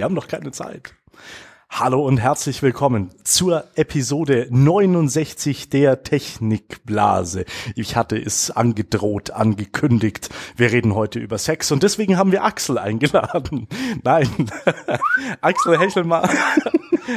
Wir haben noch keine Zeit. Hallo und herzlich willkommen zur Episode 69 der Technikblase. Ich hatte es angedroht, angekündigt. Wir reden heute über Sex und deswegen haben wir Axel eingeladen. Nein, Axel Hechelmann.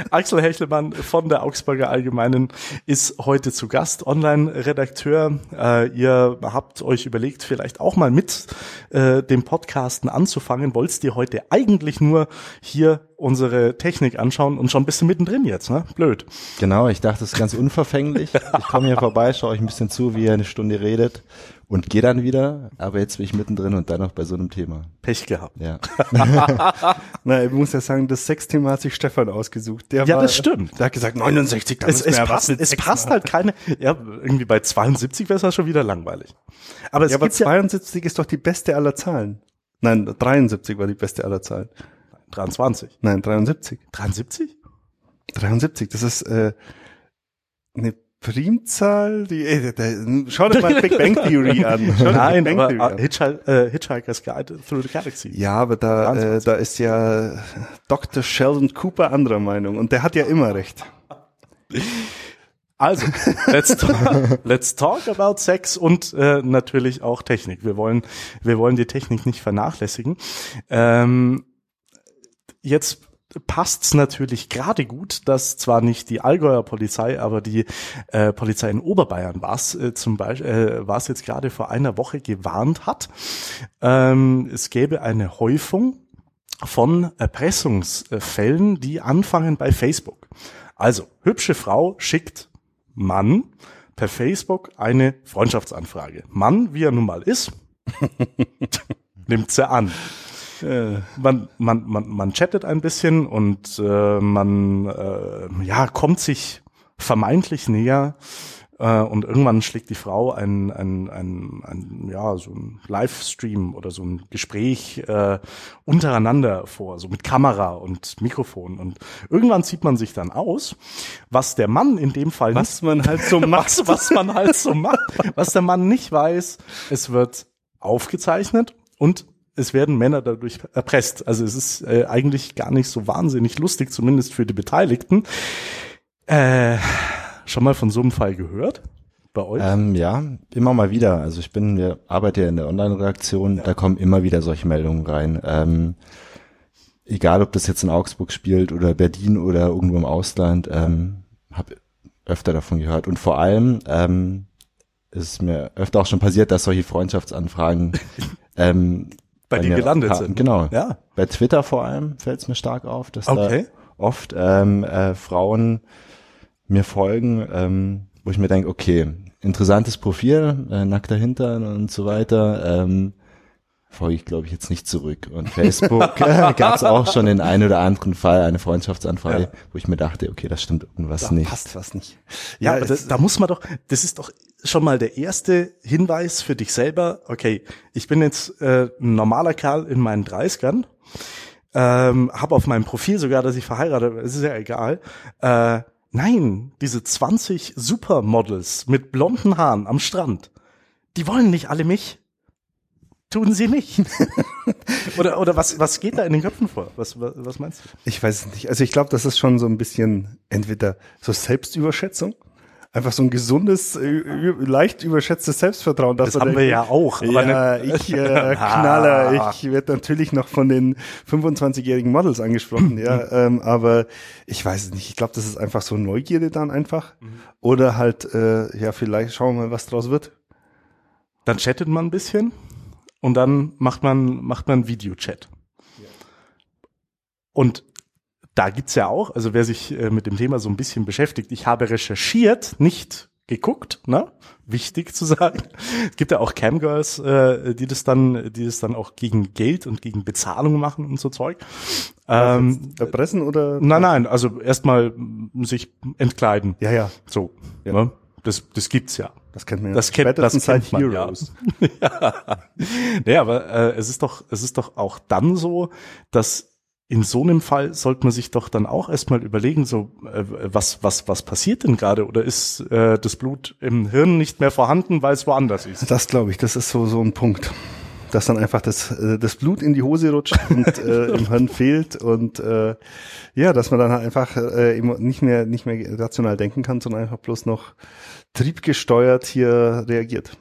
Axel Hechelmann von der Augsburger Allgemeinen ist heute zu Gast, Online-Redakteur. Äh, ihr habt euch überlegt, vielleicht auch mal mit äh, dem Podcasten anzufangen. Wolltest dir heute eigentlich nur hier unsere Technik anschauen und schon ein bisschen mittendrin jetzt, ne? Blöd. Genau, ich dachte, es ist ganz unverfänglich. Ich komme hier vorbei, schaue euch ein bisschen zu, wie ihr eine Stunde redet und gehe dann wieder. Aber jetzt bin ich mittendrin und dann noch bei so einem Thema. Pech gehabt. Ja. Na, ich muss ja sagen, das Sexthema hat sich Stefan ausgesucht. Der Ja, war, das stimmt. Der hat gesagt, 69, da Es, müssen es, passt, es passt halt keine, ja, irgendwie bei 72 wäre es ja schon wieder langweilig. Aber es Ja, aber gibt ja 72 ist doch die beste aller Zahlen. Nein, 73 war die beste aller Zahlen. 23. Nein, 73. 73? 73, das ist äh, eine Primzahl, die äh, da, schau dir mal Big Bang Theory an. Schau Nein, Big Bang Theory äh, an. Äh, Hitchhiker's Guide Through the Galaxy. Ja, aber da, äh, 23. da ist ja Dr. Sheldon Cooper anderer Meinung und der hat ja immer recht. Also, let's talk, let's talk about Sex und äh, natürlich auch Technik. Wir wollen, wir wollen die Technik nicht vernachlässigen. Ähm, jetzt passt's natürlich gerade gut, dass zwar nicht die Allgäuer Polizei, aber die äh, Polizei in Oberbayern war's äh, zum Beispiel, äh, war's jetzt gerade vor einer Woche gewarnt hat. Ähm, es gäbe eine Häufung von Erpressungsfällen, die anfangen bei Facebook. Also, hübsche Frau schickt Mann per Facebook eine Freundschaftsanfrage. Mann, wie er nun mal ist, nimmt sie an. Äh, Man, man, man, man chattet ein bisschen und äh, man äh, ja, kommt sich vermeintlich näher äh, und irgendwann schlägt die Frau ein, ein, ein, ein ja, so ein Livestream oder so ein Gespräch äh, untereinander vor, so mit Kamera und Mikrofon. Und irgendwann zieht man sich dann aus, was der Mann in dem Fall was man halt so macht. was, was man halt so macht. Was der Mann nicht weiß, es wird aufgezeichnet und es werden Männer dadurch erpresst. Also es ist äh, eigentlich gar nicht so wahnsinnig lustig, zumindest für die Beteiligten. Äh, schon mal von so einem Fall gehört? Bei euch? Ähm, ja, immer mal wieder. Also ich bin, wir arbeiten ja in der Online-Redaktion, da kommen immer wieder solche Meldungen rein. Ähm, egal, ob das jetzt in Augsburg spielt oder Berlin oder irgendwo im Ausland, ähm, habe öfter davon gehört. Und vor allem ähm, ist mir öfter auch schon passiert, dass solche Freundschaftsanfragen ähm, bei dir gelandet ka- sind. Genau. Ja. Bei Twitter vor allem fällt es mir stark auf, dass Okay. da oft ähm, äh, Frauen mir folgen, ähm, wo ich mir denke, okay, interessantes Profil, äh, nackter Hintern und so weiter, ähm, folge ich glaube ich jetzt nicht zurück. Und Facebook äh, gab es auch schon den einen oder anderen Fall, eine Freundschaftsanfrage, Ja. wo ich mir dachte, okay, das stimmt irgendwas Da nicht. passt was nicht. Ja, Ja, aber da, es- da muss man doch, das ist doch schon mal der erste Hinweis für dich selber. Okay, ich bin jetzt äh, ein normaler Kerl in meinen 30ern, ähm, habe auf meinem Profil sogar, dass ich verheiratet bin, es ist ja egal. Äh, nein, diese 20 Supermodels mit blonden Haaren am Strand, die wollen nicht alle mich. Tun sie nicht. oder oder was, was geht da in den Köpfen vor? Was, was, was meinst du? Ich weiß es nicht. Also ich glaube, das ist schon so ein bisschen entweder so Selbstüberschätzung, einfach so ein gesundes, äh, leicht überschätztes Selbstvertrauen. Das haben wir ja auch. Ja, ne- ich äh, Knaller, ich werde natürlich noch von den 25-jährigen Models angesprochen, ja, ähm, aber ich weiß es nicht. Ich glaube, das ist einfach so Neugierde dann einfach. Oder halt, äh, ja, vielleicht schauen wir mal, was draus wird. Dann chattet man ein bisschen und dann macht man, macht man Videochat. Und da gibt's ja auch, also wer sich äh, mit dem Thema so ein bisschen beschäftigt, ich habe recherchiert, nicht geguckt, ne? Wichtig zu sagen. Es gibt ja auch Camgirls, äh, die das dann, die das dann auch gegen Geld und gegen Bezahlung machen und so Zeug. Ähm, Erpressen oder? nein, nein, also erstmal sich entkleiden. Ja, ja, So. Ja. Ne? Das, das gibt's ja. das kennt man ja. Das kennt, das kennt man, ja. ja. Nee, aber äh, es ist doch, es ist doch auch dann so, dass in so einem Fall sollte man sich doch dann auch erstmal überlegen, so äh, was was was passiert denn gerade oder ist äh, das Blut im Hirn nicht mehr vorhanden, weil es woanders ist? Das glaube ich, das ist so so ein Punkt. dass dann einfach das, äh, das Blut in die Hose rutscht und äh, im Hirn fehlt und äh, ja, dass man dann halt einfach äh, immer nicht mehr nicht mehr rational denken kann, sondern einfach bloß noch triebgesteuert hier reagiert.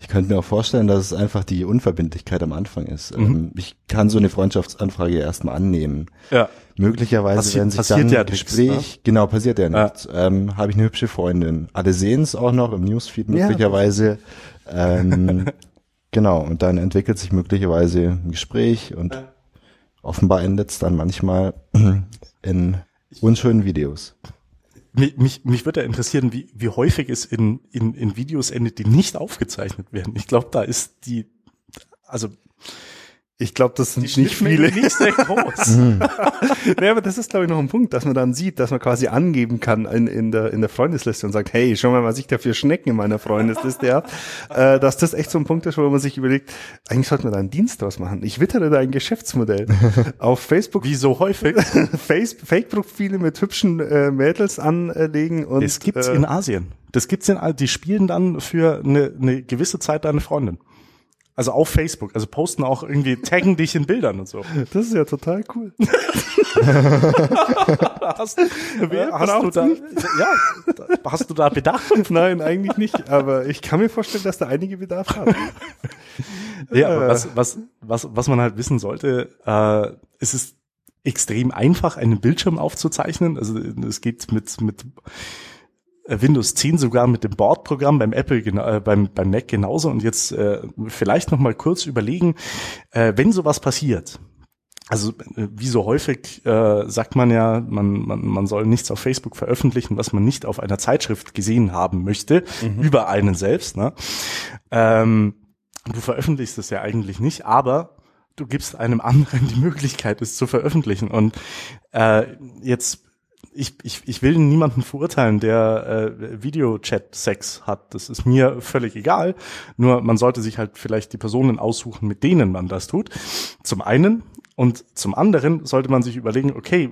Ich könnte mir auch vorstellen, dass es einfach die Unverbindlichkeit am Anfang ist. Mhm. Ähm, ich kann so eine Freundschaftsanfrage erstmal annehmen. Ja. Möglicherweise Passi werden sich passiert dann ja im nichts, Gespräch, ne? genau, passiert ja Ja. nichts. Ähm, Habe ich eine hübsche Freundin. Alle sehen es auch noch im Newsfeed möglicherweise. ähm, genau, und dann entwickelt sich möglicherweise ein Gespräch und offenbar endet es dann manchmal in unschönen Videos. Mich, mich, mich würde ja interessieren, wie, wie häufig es in, in, in Videos endet, die nicht aufgezeichnet werden. Ich glaube, da ist die, also Ich glaube, das sind die nicht viele. nicht sehr groß. nee, aber das ist, glaube ich, noch ein Punkt, dass man dann sieht, dass man quasi angeben kann in, in, der, in der Freundesliste und sagt, hey, schau mal, was ich da für Schnecken in meiner Freundesliste habe. Äh, dass das echt so ein Punkt ist, wo man sich überlegt, eigentlich sollte man da einen Dienst draus machen. Ich wittere da ein Geschäftsmodell. Auf Facebook wie so häufig. Fake-Profile mit hübschen äh, Mädels anlegen und Das gibt's äh, in Asien. Das gibt's in, die spielen dann für eine, eine gewisse Zeit deine Freundin. Also auf Facebook. Also posten auch irgendwie, taggen dich in Bildern und so. das ist ja total cool. Hast, äh, hast du da, nicht? ja, hast du da Bedarf? Nein, eigentlich nicht. Aber ich kann mir vorstellen, dass da einige Bedarf haben. Ja, aber was, was, was, was man halt wissen sollte, äh, es ist extrem einfach, einen Bildschirm aufzuzeichnen. Also es geht mit, mit Windows 10 sogar mit dem Bordprogramm beim Apple, äh, beim, beim Mac genauso. Und jetzt äh, vielleicht noch mal kurz überlegen, äh, wenn sowas passiert, also äh, wie so häufig äh, sagt man ja, man, man, man soll nichts auf Facebook veröffentlichen, was man nicht auf einer Zeitschrift gesehen haben möchte, über einen selbst. Ne? Ähm, du veröffentlichst es ja eigentlich nicht, aber du gibst einem anderen die Möglichkeit, es zu veröffentlichen. Und äh, jetzt, ich, ich, ich will niemanden verurteilen, der äh, Videochat-Sex hat. Das ist mir völlig egal. Nur man sollte sich halt vielleicht die Personen aussuchen, mit denen man das tut. Zum einen. Und zum anderen sollte man sich überlegen, okay,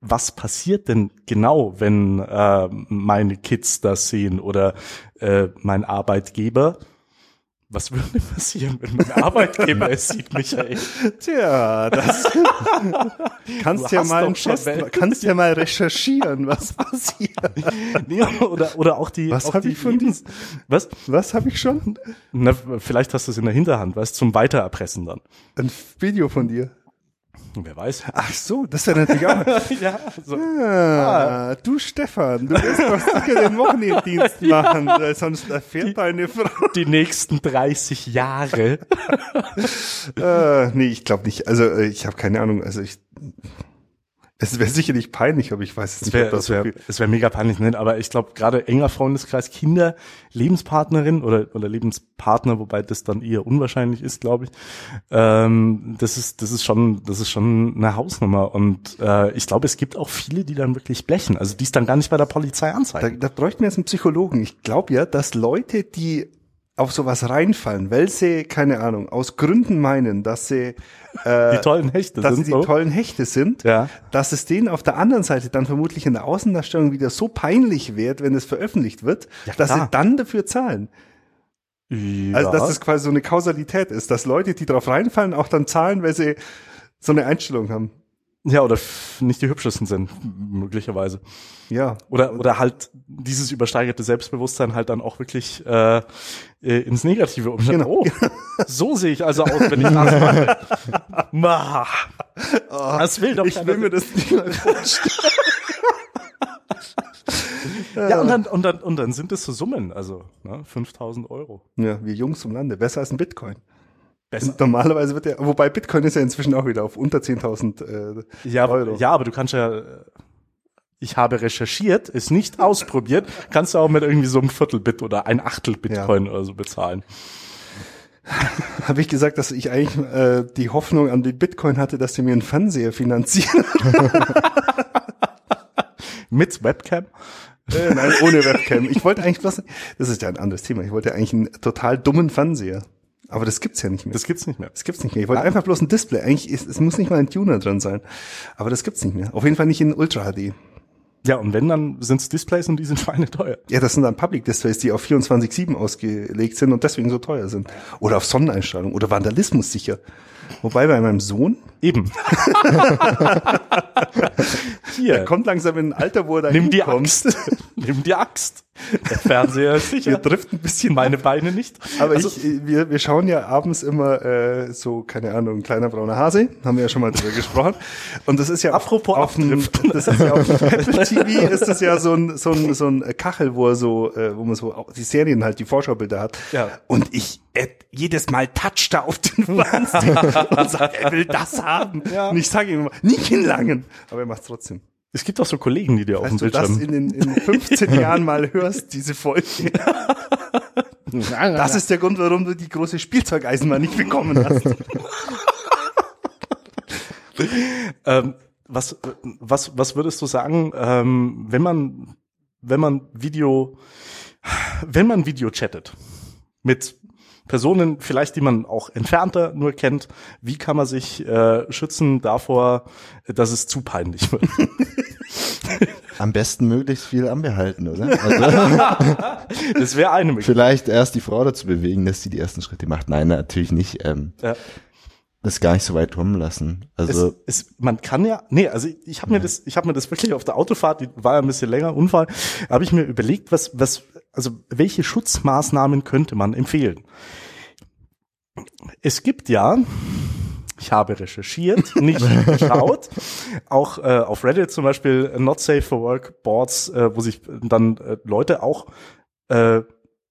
was passiert denn genau, wenn äh, meine Kids das sehen oder äh, mein Arbeitgeber? Was würde passieren, wenn mein Arbeitgeber es sieht, Michael? Tja, das kannst Du ja mal welche. kannst ja mal recherchieren, was passiert. Nee, oder, oder auch die. Was auch hab die ich von Lebens- Was? Was habe ich schon? Na, vielleicht hast du es in der Hinterhand, weißt zum Weitererpressen dann. Ein Video von dir. Wer weiß. Ach so, das wäre natürlich auch. ja, so. Ah, du Stefan, du wirst doch sicher den Wochenenddienst machen, weil sonst erfährt deine Frau. Die nächsten 30 Jahre. Äh, nee, ich glaube nicht. Also äh, ich habe keine Ahnung. Also ich, es wäre sicherlich peinlich, aber ich weiß es nicht. wäre das es so wär, wär mega peinlich, ne? aber ich glaube gerade enger Freundeskreis, Kinder, Lebenspartnerin oder, oder Lebenspartner, wobei das dann eher unwahrscheinlich ist, glaube ich. Ähm, das ist das ist schon das ist schon eine Hausnummer und äh, ich glaube, es gibt auch viele, die dann wirklich blechen, also die es dann gar nicht bei der Polizei Da, anzeigen. da bräuchten wir jetzt einen Psychologen. Ich glaube ja, dass Leute, die auf sowas reinfallen, weil sie, keine Ahnung, aus Gründen meinen, dass sie, äh, die tollen Hechte dass sie sind die so. tollen Hechte sind, Ja. dass es denen auf der anderen Seite dann vermutlich in der Außendarstellung wieder so peinlich wird, wenn es veröffentlicht wird, Ja, dass sie klar. dann dafür zahlen. Ja. Also dass das quasi so eine Kausalität ist, dass Leute, die drauf reinfallen, auch dann zahlen, weil sie so eine Einstellung haben. Ja, oder nicht die hübschesten sind, möglicherweise. Ja. Oder, oder halt dieses übersteigerte Selbstbewusstsein halt dann auch wirklich äh, äh, ins Negative umschalten. Genau. Oh, so sehe ich also aus, wenn ich das mache. Ma, das will doch Ich will mir das nicht mal vorstellen. Ja, und dann, und, dann, und dann sind es so Summen, also ne, 5000 Euro. Ja, wir Jungs zum Lande. Besser als ein Bitcoin. Besser. Normalerweise wird der, wobei Bitcoin ist ja inzwischen auch wieder auf unter 10.000 äh, Ja, Euro. ja, aber du kannst ja, äh, ich habe recherchiert, ist nicht ausprobiert, kannst du auch mit irgendwie so einem Viertelbit oder ein Achtel Bitcoin oder so bezahlen. Habe ich gesagt, dass ich eigentlich äh, die Hoffnung an den Bitcoin hatte, dass die mir einen Fernseher finanzieren. Mit Webcam. äh, nein, ohne Webcam. Ich wollte eigentlich bloß, das ist ja ein anderes Thema, ich wollte eigentlich einen total dummen Fernseher. Aber das gibt's ja nicht mehr. Das gibt's nicht mehr. Das gibt's nicht mehr. Ich wollte einfach bloß ein Display. Eigentlich ist, es muss nicht mal ein Tuner drin sein. Aber das gibt's nicht mehr. Auf jeden Fall nicht in Ultra HD. Ja, und wenn, dann sind's Displays und die sind schweineteuer. Ja, das sind dann Public Displays, die auf 24-7 ausgelegt sind und deswegen so teuer sind. Oder auf Sonneneinstrahlung oder Vandalismus sicher. Wobei bei meinem Sohn, Eben. Hier, der kommt langsam in ein Alter, wo er da nimm die. Axt. nimm die Axt. Der Fernseher ist sicher. Wir driften ein bisschen Meine Beine nicht. Aber Also, ich, wir, wir schauen ja abends immer äh, so, keine Ahnung, kleiner brauner Hase, haben wir ja schon mal drüber gesprochen. Und das ist ja Apropos auf dem, das ist ja auf dem Apple TV ist das ja so ein, so ein, so ein Kachel, wo er so, äh, wo man so die Serien halt, die Vorschaubilder hat. Ja. Und ich äh, jedes Mal toucht er auf den Fernsehen und sagt, er will das haben. Ja. Und ich sage ihm immer, nicht in Langen. Aber er macht es trotzdem. es gibt auch so Kollegen, die dir auf dem Als du das Bildschirm. in, den, in 15 Jahren mal hörst, diese Folge. Das ist der Grund, warum du die große Spielzeugeisenbahn nicht bekommen hast. Ähm, was, was, was würdest du sagen, ähm, wenn man, wenn man Video, wenn man Video chattet mit Personen, vielleicht die man auch entfernter nur kennt, wie kann man sich äh, schützen davor, dass es zu peinlich wird? Am besten möglichst viel anbehalten, oder? Also, Das wäre eine Möglichkeit. vielleicht erst die Frau dazu bewegen, dass sie die ersten Schritte macht. Nein, natürlich nicht. Ähm, Ja. das gar nicht so weit kommen lassen. Also es, es, man kann ja, nee, also ich, ich habe mir das, ich habe mir das wirklich auf der Autofahrt, die war ja ein bisschen länger, Unfall, habe ich mir überlegt, was, was, also welche Schutzmaßnahmen könnte man empfehlen? Es gibt ja, ich habe recherchiert, nicht geschaut, auch äh, auf Reddit zum Beispiel äh, Not Safe for Work Boards, äh, wo sich dann äh, Leute auch äh,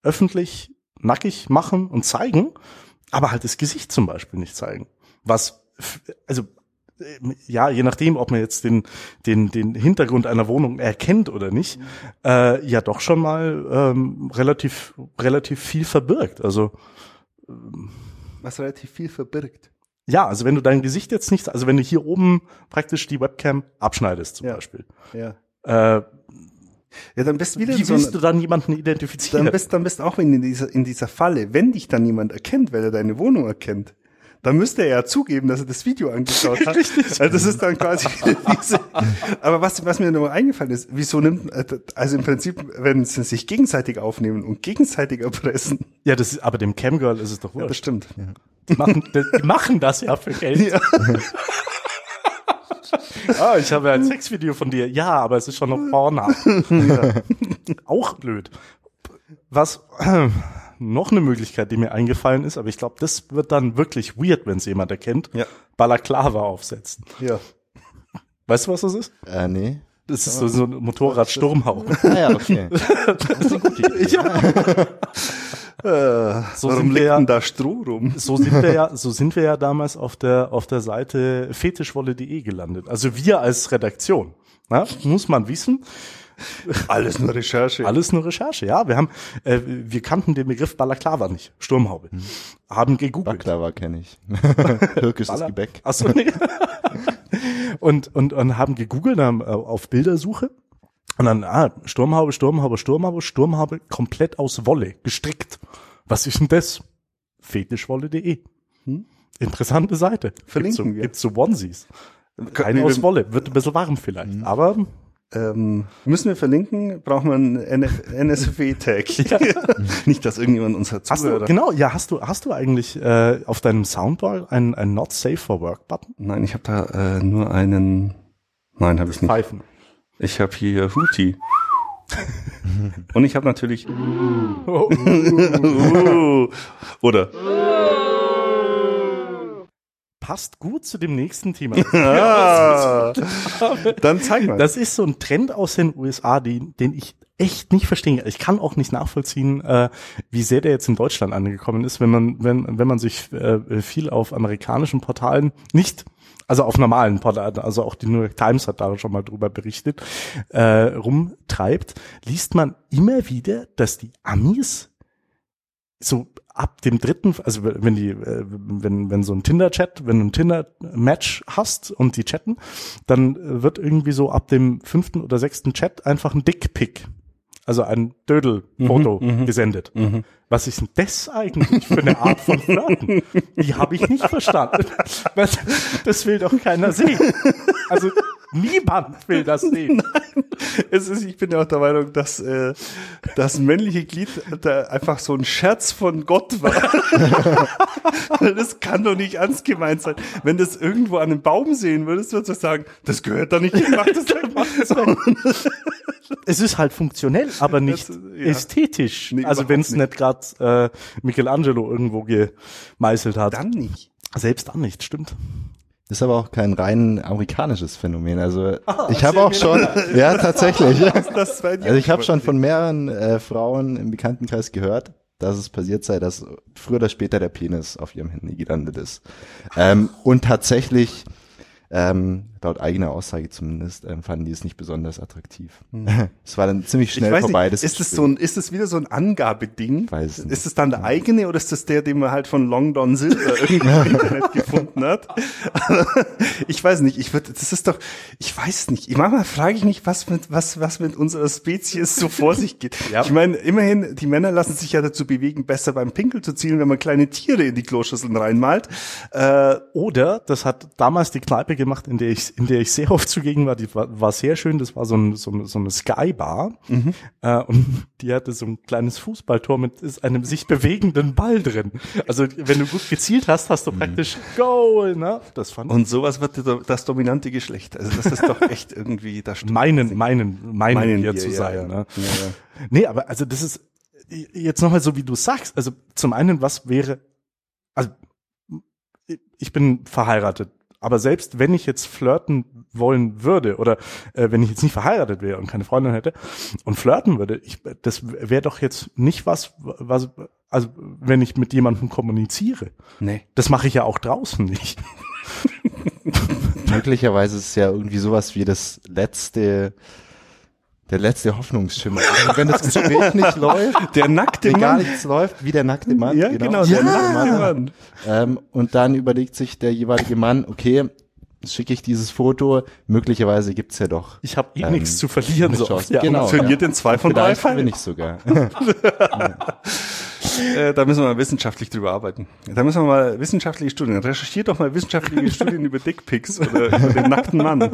öffentlich nackig machen und zeigen, aber halt das Gesicht zum Beispiel nicht zeigen. Was, also ja, je nachdem, ob man jetzt den, den, den Hintergrund einer Wohnung erkennt oder nicht, äh, ja doch schon mal ähm, relativ, relativ viel verbirgt. Also Was relativ viel verbirgt. ja, also wenn du dein Gesicht jetzt nicht, also wenn du hier oben praktisch die Webcam abschneidest zum Ja. Beispiel, Ja. äh, Ja, dann bist du wieder wie so willst ein, du dann jemanden identifizieren? dann bist, dann bist auch in dieser, in dieser Falle. Wenn dich dann jemand erkennt, weil er deine Wohnung erkennt, dann müsste er ja zugeben, dass er das Video angeschaut hat. Richtig. Also das ist dann quasi diese, aber was, was mir nur eingefallen ist, wieso nimmt, also im Prinzip, wenn sie sich gegenseitig aufnehmen und gegenseitig erpressen, ja, das ist, aber dem Camgirl ist es doch ja, das stimmt. Die machen, die machen das ja für Geld. Ja. Ah, ich habe ein Sexvideo von dir. Ja, aber es ist schon noch Porno. Auch blöd. Was noch eine Möglichkeit, die mir eingefallen ist, aber ich glaube, das wird dann wirklich weird, wenn es jemand erkennt. Ja. Balaklava aufsetzen. Ja. Weißt du, was das ist? äh, nee. Das ist so, so ein Motorrad-Sturmhauch. Ah ja, okay. Das ist eine gute Idee. Äh, So warum sind wir liegt ja- denn da Stroh rum? So sind wir ja, so sind wir ja damals auf der auf der Seite fetischwolle.de gelandet. Also wir als Redaktion. Ja, muss man wissen. Alles nur Recherche. Alles nur Recherche, ja. Wir haben, äh, wir kannten den Begriff Balaklava nicht, Sturmhaube. Haben gegoogelt. Baklava kenne ich. Türkisches Balla- Gebäck. Ach so, nee. und, und, und haben gegoogelt haben, äh, auf Bildersuche. Und dann, ah, Sturmhaube, Sturmhaube, Sturmhaube, Sturmhaube, komplett aus Wolle, gestrickt. Was ist denn das? Fetischwolle.de. Interessante Seite. Hm? Verlinken gibt's so, wir. Gibt's so Onesies. Keine wir- aus Wolle, wird ein bisschen warm vielleicht, Hm. aber Ähm, müssen wir verlinken, braucht man einen NSFW-Tag. Nicht, dass irgendjemand uns hat hast du, genau, ja, hast du, hast du eigentlich äh, auf deinem Soundbar ein, ein Not Safe for Work Button? Nein, ich habe da äh, nur einen. Nein, habe ich nicht. Pfeifen. Ich habe hier Hootie. Und ich habe natürlich. Oh, Oder. Passt gut zu dem nächsten Thema. Ah, dann zeig mal. Das ist so ein Trend aus den USA, den, den ich echt nicht verstehe. Ich kann auch nicht nachvollziehen, äh, wie sehr der jetzt in Deutschland angekommen ist, wenn man, wenn, wenn man sich äh, viel auf amerikanischen Portalen nicht also auf normalen Portalen, also auch die New York Times hat da schon mal drüber berichtet, äh, rumtreibt, liest man immer wieder, dass die Amis so ab dem dritten, also wenn die, äh, wenn, wenn so ein Tinder-Chat, wenn du ein Tinder-Match hast und die chatten, dann wird irgendwie so ab dem fünften oder sechsten Chat einfach ein Dick-Pic, also ein Dödel-Foto gesendet. Was ist denn das eigentlich für eine Art von Flirten? Die habe ich nicht verstanden. Das will doch keiner sehen. Also Niemand will das sehen. Nein, es ist, ich bin ja auch der Meinung, dass äh, das männliche Glied da einfach so ein Scherz von Gott war. das kann doch nicht ernst gemeint sein. Wenn das irgendwo an einem Baum sehen würdest, würdest du sagen, das gehört da nicht hin, mach das weg. es ist halt funktionell, aber nicht Das, ja. ästhetisch. Nee, also wenn es nicht. nicht gerade äh, Michelangelo irgendwo gemeißelt hat. Dann nicht. Selbst dann nicht, stimmt. Ist aber auch kein rein amerikanisches Phänomen. Also Ah, ich habe auch schon, ja tatsächlich. Also ich habe schon von mehreren äh, Frauen im Bekanntenkreis gehört, dass es passiert sei, dass früher oder später der Penis auf ihrem Handy gelandet ist. Ähm, und tatsächlich, ähm, laut eigener Aussage zumindest, ähm, fanden die es nicht besonders attraktiv. Es war dann ziemlich ich schnell weiß vorbei. nicht, das ist es so ein, ist es wieder so ein Angabeding? Weiß es nicht. Ist es dann der eigene oder ist das der, den man halt von Long Don Silver irgendwie im Internet gefunden hat? ich weiß nicht, ich würde, das ist doch, ich weiß nicht. Manchmal frage ich mich, was mit, was, was mit unserer Spezies so vor sich geht. Ja. Ich meine, immerhin, die Männer lassen sich ja dazu bewegen, besser beim Pinkel zu zielen, wenn man kleine Tiere in die Kloschüsseln reinmalt. Äh, Oder, das hat damals die Kneipe gemacht, in der ich, in der ich sehr oft zugegen war, die war, war sehr schön, das war so, ein, so, eine- so eine Skybar äh, und die hatte so ein kleines Fußballtor mit ist einem sich bewegenden Ball drin. Also wenn du gut gezielt hast, hast du praktisch Goal, ne? Das fand und sowas wird das dominante Geschlecht. Also das ist doch echt irgendwie, da stimmt meinen, meinen, meinen, meinen hier zu ja, sein. ja. Ne? Ja, ja. Nee, aber also das ist jetzt nochmal so, wie du sagst. Also zum einen, was wäre, also ich bin verheiratet, aber selbst wenn ich jetzt flirten wollen würde oder äh, wenn ich jetzt nicht verheiratet wäre und keine Freundin hätte und flirten würde, ich, das wäre doch jetzt nicht was, was, also wenn ich mit jemandem kommuniziere. Nee. Das mache ich ja auch draußen nicht. Möglicherweise ist es ja irgendwie sowas wie das letzte, der letzte Hoffnungsschimmer. Also wenn das Gespräch nicht läuft, Der nackte wenn gar Mann. nichts läuft, wie der nackte Mann. Ja, genau, der der nackte nackte Mann. Ähm, und dann überlegt sich der jeweilige Mann, okay, schicke ich dieses Foto, möglicherweise gibt's ja doch. Ich habe eh Ähm, nichts zu verlieren. So oft. Ja, Genau. Funktioniert in zwei von drei Fällen. bin ich sogar. Äh, da müssen wir mal wissenschaftlich drüber arbeiten. Da müssen wir mal wissenschaftliche Studien. Recherchiert doch mal wissenschaftliche Studien über Dickpics oder über den nackten Mann.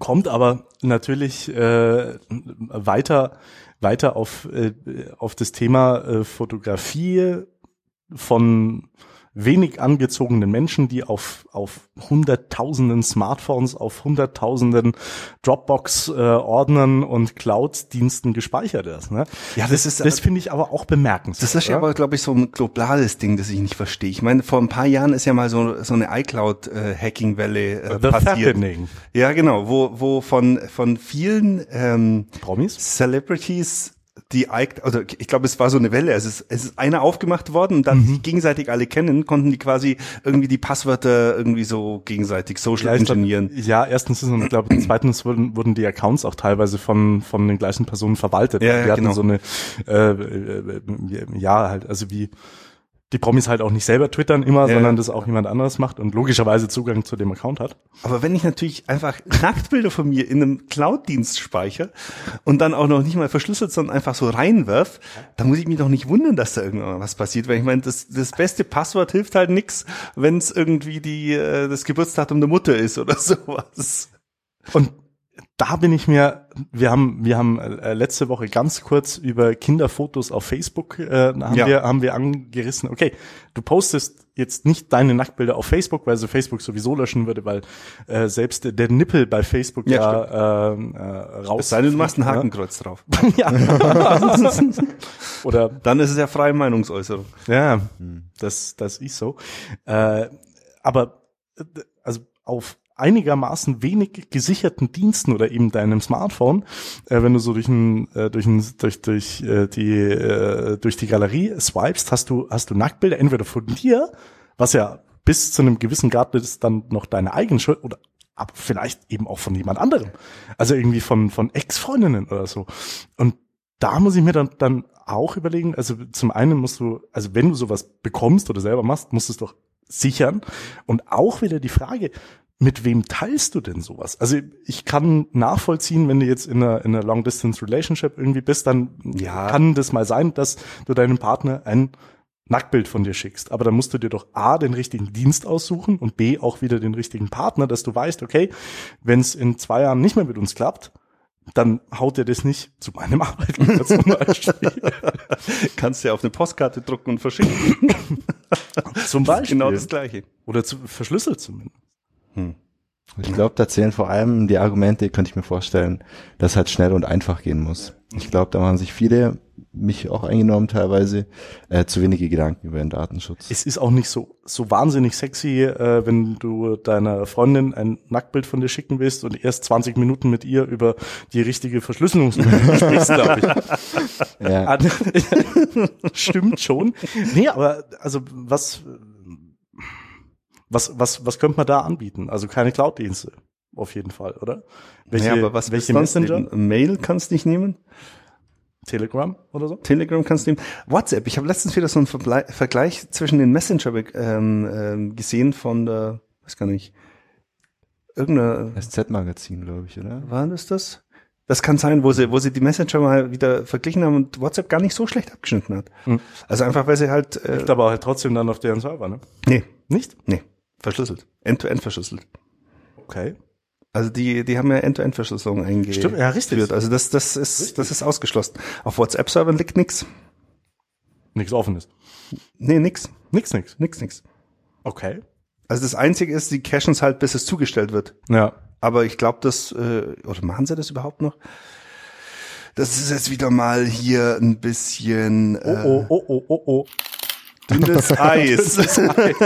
kommt aber natürlich äh, weiter weiter auf äh, auf das Thema äh, Fotografie von wenig angezogenen Menschen, die auf auf hunderttausenden Smartphones, auf hunderttausenden Dropbox-Ordnern und Cloud-Diensten gespeichert ist. Ne? Ja, das ist das finde ich aber auch bemerkenswert. Das ist ja aber, glaube ich, so ein globales Ding, das ich nicht verstehe. Ich meine, vor ein paar Jahren ist ja mal so, so eine iCloud-Hacking-Welle äh, The passiert. Fappening. Ja, genau, wo, wo von, von vielen ähm, Promis? Celebrities die also ich glaube, es war so eine Welle. Es ist, es ist einer aufgemacht worden und dann Mhm. sich gegenseitig alle kennen, konnten die quasi irgendwie die Passwörter irgendwie so gegenseitig social Ja, glaub, engineeren. ja, erstens ist und ich glaube, zweitens wurden, wurden die Accounts auch teilweise von, von den gleichen Personen verwaltet. Ja, ja, die hatten genau. so eine, äh, äh, äh, ja, halt, also wie die Promis halt auch nicht selber twittern immer, Ja. sondern das auch jemand anderes macht und logischerweise Zugang zu dem Account hat. Aber wenn ich natürlich einfach Nacktbilder von mir in einem Cloud-Dienst speichere und dann auch noch nicht mal verschlüsselt, sondern einfach so reinwerf, dann muss ich mich doch nicht wundern, dass da irgendwann was passiert. Weil ich meine, das, das beste Passwort hilft halt nix, wenn es irgendwie die, äh, das Geburtsdatum der Mutter ist oder sowas. Und da bin ich mir, wir haben, wir haben äh, letzte Woche ganz kurz über Kinderfotos auf Facebook äh, haben Ja. wir haben wir angerissen. Okay, du postest jetzt nicht deine Nacktbilder auf Facebook, weil so Facebook sowieso löschen würde, weil äh, selbst der Nippel bei Facebook Ja, ja, äh, äh, raus. Es sei denn, du machst ein ne? Hakenkreuz drauf. ja. Oder Dann ist es ja freie Meinungsäußerung. ja, das das ist so. Äh, aber äh, also auf einigermaßen wenig gesicherten Diensten oder eben deinem Smartphone, äh, wenn du so durch ein, äh, durch ein, durch durch äh, die äh, durch die Galerie swipest, hast du hast du Nacktbilder entweder von dir, was ja bis zu einem gewissen Grad ist dann noch deine eigene Schuld oder aber vielleicht eben auch von jemand anderem. Also irgendwie von von Ex-Freundinnen oder so. Und da muss ich mir dann, dann auch überlegen, also zum einen musst du, also wenn du sowas bekommst oder selber machst, musst du es doch sichern. Und auch wieder die Frage, mit wem teilst du denn sowas? Also ich kann nachvollziehen, wenn du jetzt in einer, in einer Long-Distance-Relationship irgendwie bist, dann Ja. kann das mal sein, dass du deinem Partner ein Nacktbild von dir schickst, aber dann musst du dir doch A, den richtigen Dienst aussuchen und B, auch wieder den richtigen Partner, dass du weißt, okay, wenn es in zwei Jahren nicht mehr mit uns klappt, dann haut er das nicht zu meinem Arbeitgeber zum Beispiel. Kannst du ja auf eine Postkarte drucken und verschicken. zum Beispiel. Genau das Gleiche. Oder zu, verschlüsselt zumindest. Hm. Ich glaube, da zählen vor allem die Argumente, könnte ich mir vorstellen, dass halt schnell und einfach gehen muss. Ich glaube, da machen sich viele, mich auch eingenommen teilweise, äh, zu wenige Gedanken über den Datenschutz. Es ist auch nicht so so wahnsinnig sexy, äh, wenn du deiner Freundin ein Nacktbild von dir schicken willst und erst 20 Minuten mit ihr über die richtige Verschlüsselungsmethode sprichst, glaube ich. Ja. Stimmt schon. Nee, aber also was was, was, was könnte man da anbieten? Also keine Cloud-Dienste, auf jeden Fall, oder? Welche, ja, aber was welche Messenger? Nehmen? Mail kannst du nicht nehmen. Telegram oder so? Telegram kannst du nehmen. WhatsApp. Ich habe letztens wieder so einen Verble Vergleich zwischen den Messenger ähm, ähm, gesehen von der, weiß gar nicht, irgendeine SZ-Magazin, glaube ich, oder? War das das? Das kann sein, wo sie, wo sie die Messenger mal wieder verglichen haben und WhatsApp gar nicht so schlecht abgeschnitten hat. Hm. Also einfach, weil sie halt. Äh, Liegt aber halt trotzdem dann auf deren Server, ne? Nee. Nicht? Nee. Verschlüsselt. End-to-end -end verschlüsselt. Okay. Also die, die haben ja End-to-End-Verschlüsselung eingeführt. Stimmt, ja, richtig. Also das, das ist, richtig. das ist ausgeschlossen. Auf WhatsApp-Servern liegt nix. Nichts offenes. Nee, nix. Nix, nix. Nix, nix. Okay. Also das Einzige ist, die cachen es halt, bis es zugestellt wird. Ja. Aber ich glaube, das, äh, oder machen sie das überhaupt noch? Das ist jetzt wieder mal hier ein bisschen. Äh, oh, oh, oh, oh, oh. Dünnes Eis. Dünnes Eis.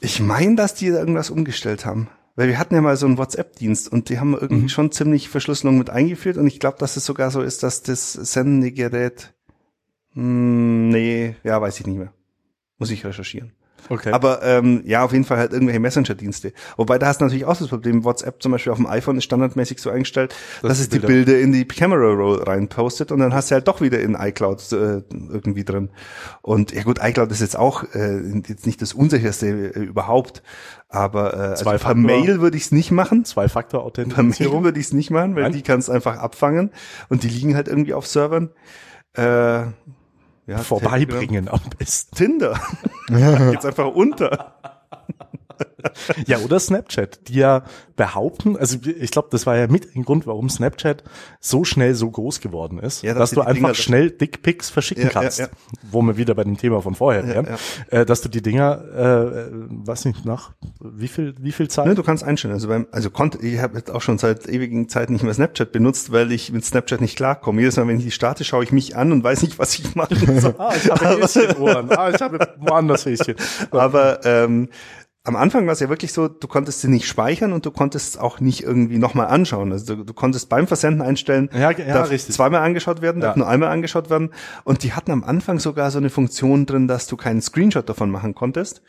ich meine, dass die irgendwas umgestellt haben. Weil wir hatten ja mal so einen WhatsApp-Dienst und die haben irgendwie mhm. schon ziemlich Verschlüsselung mit eingeführt und ich glaube, dass es sogar so ist, dass das sendende Gerät, mh, hm, nee, ja, weiß ich nicht mehr. Muss ich recherchieren. Okay. Aber ähm, ja, auf jeden Fall halt irgendwelche Messenger-Dienste. Wobei da hast du natürlich auch das Problem, WhatsApp zum Beispiel auf dem iPhone ist standardmäßig so eingestellt, das dass es die Bilder in die Camera Roll reinpostet und dann hast du halt doch wieder in iCloud äh, irgendwie drin. Und ja gut, iCloud ist jetzt auch äh, jetzt nicht das unsicherste äh, überhaupt, aber äh, also per Mail würde ich es nicht machen. Zwei-Faktor-Authentifizierung. Per Mail würde ich es nicht machen, weil Nein. die kannst einfach abfangen und die liegen halt irgendwie auf Servern. Äh, ja, vorbeibringen am besten. Tinder. Geht's einfach unter. ja, oder Snapchat, die ja behaupten, also ich glaube, das war ja mit ein Grund, warum Snapchat so schnell so groß geworden ist, ja, dass, dass du einfach Dinger schnell Dickpics verschicken ja, kannst, ja, wo wir wieder bei dem Thema von vorher wären, äh, dass du die Dinger, äh, weiß nicht, nach wie viel, wie viel Zeit? Ne, du kannst einstellen. Also beim, also konnte, ich habe jetzt auch schon seit ewigen Zeit nicht mehr Snapchat benutzt, weil ich mit Snapchat nicht klarkomme. Jedes Mal, wenn ich die starte, schaue ich mich an und weiß nicht, was ich mache. ah, ich habe Häschen Ah, ich habe woanders Häschen. Aber ähm, am Anfang war es ja wirklich so, du konntest sie nicht speichern und du konntest auch nicht irgendwie nochmal anschauen. Also du, du, konntest beim Versenden einstellen, ja, ja, darf richtig. zweimal angeschaut werden, ja. darf nur einmal angeschaut werden. Und die hatten am Anfang sogar so eine Funktion drin, dass du keinen Screenshot davon machen konntest.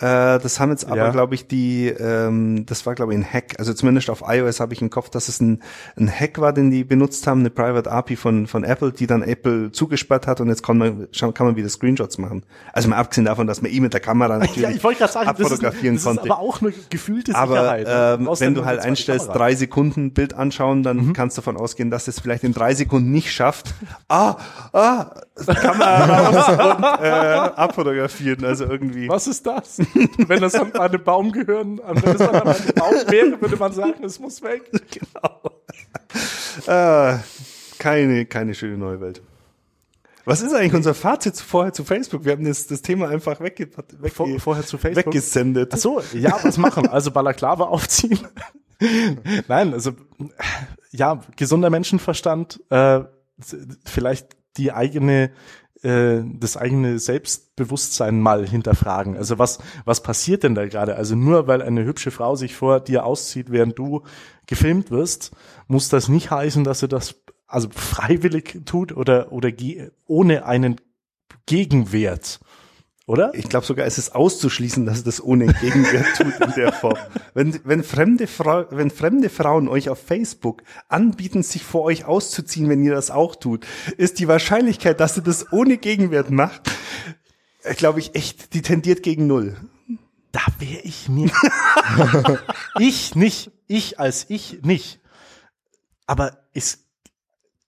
Äh, das haben jetzt aber, ja. glaube ich, die, ähm, das war, glaube ich, ein Hack. Also zumindest auf iOS habe ich im Kopf, dass es ein, ein Hack war, den die benutzt haben, eine Private API von, von Apple, die dann Apple zugesperrt hat und jetzt kann man, kann man wieder Screenshots machen. Also mal abgesehen davon, dass man eh mit der Kamera natürlich ja, ich sagen, abfotografieren das ist, das konnte. Ist aber auch eine gefühlte Sicherheit. Aber ähm, wenn du halt einstellst, drei Sekunden Bild anschauen, dann mhm. kannst du davon ausgehen, dass es vielleicht in drei Sekunden nicht schafft. Ah, ah, Kamera raus und äh, abfotografieren. Also irgendwie. Was ist das? Wenn das an einen Baum gehören, wenn es an einen Baum wäre, würde man sagen, es muss weg. Genau. Äh, keine, keine schöne neue Welt. Was ist eigentlich unser Fazit vorher zu Facebook? Wir haben das, das Thema einfach wegge, wegge Vor, vorher zu Facebook weggesendet. Ach so, ja, was machen? Also Balaklava aufziehen? Nein, also ja, gesunder Menschenverstand, äh, vielleicht die eigene äh, das eigene Selbstbewusstsein mal hinterfragen. Also was, was passiert denn da gerade? Also nur weil eine hübsche Frau sich vor dir auszieht, während du gefilmt wirst, muss das nicht heißen, dass sie das also freiwillig tut oder, oder ohne einen Gegenwert oder? Ich glaube sogar, es ist auszuschließen, dass das ohne Gegenwert tut in der Form. Wenn, wenn, fremde Frau, wenn fremde Frauen euch auf Facebook anbieten, sich vor euch auszuziehen, wenn ihr das auch tut, ist die Wahrscheinlichkeit, dass ihr das ohne Gegenwert macht, äh, glaube ich echt, die tendiert gegen null. Da wäre ich mir. ich nicht. Ich als ich nicht. Aber es,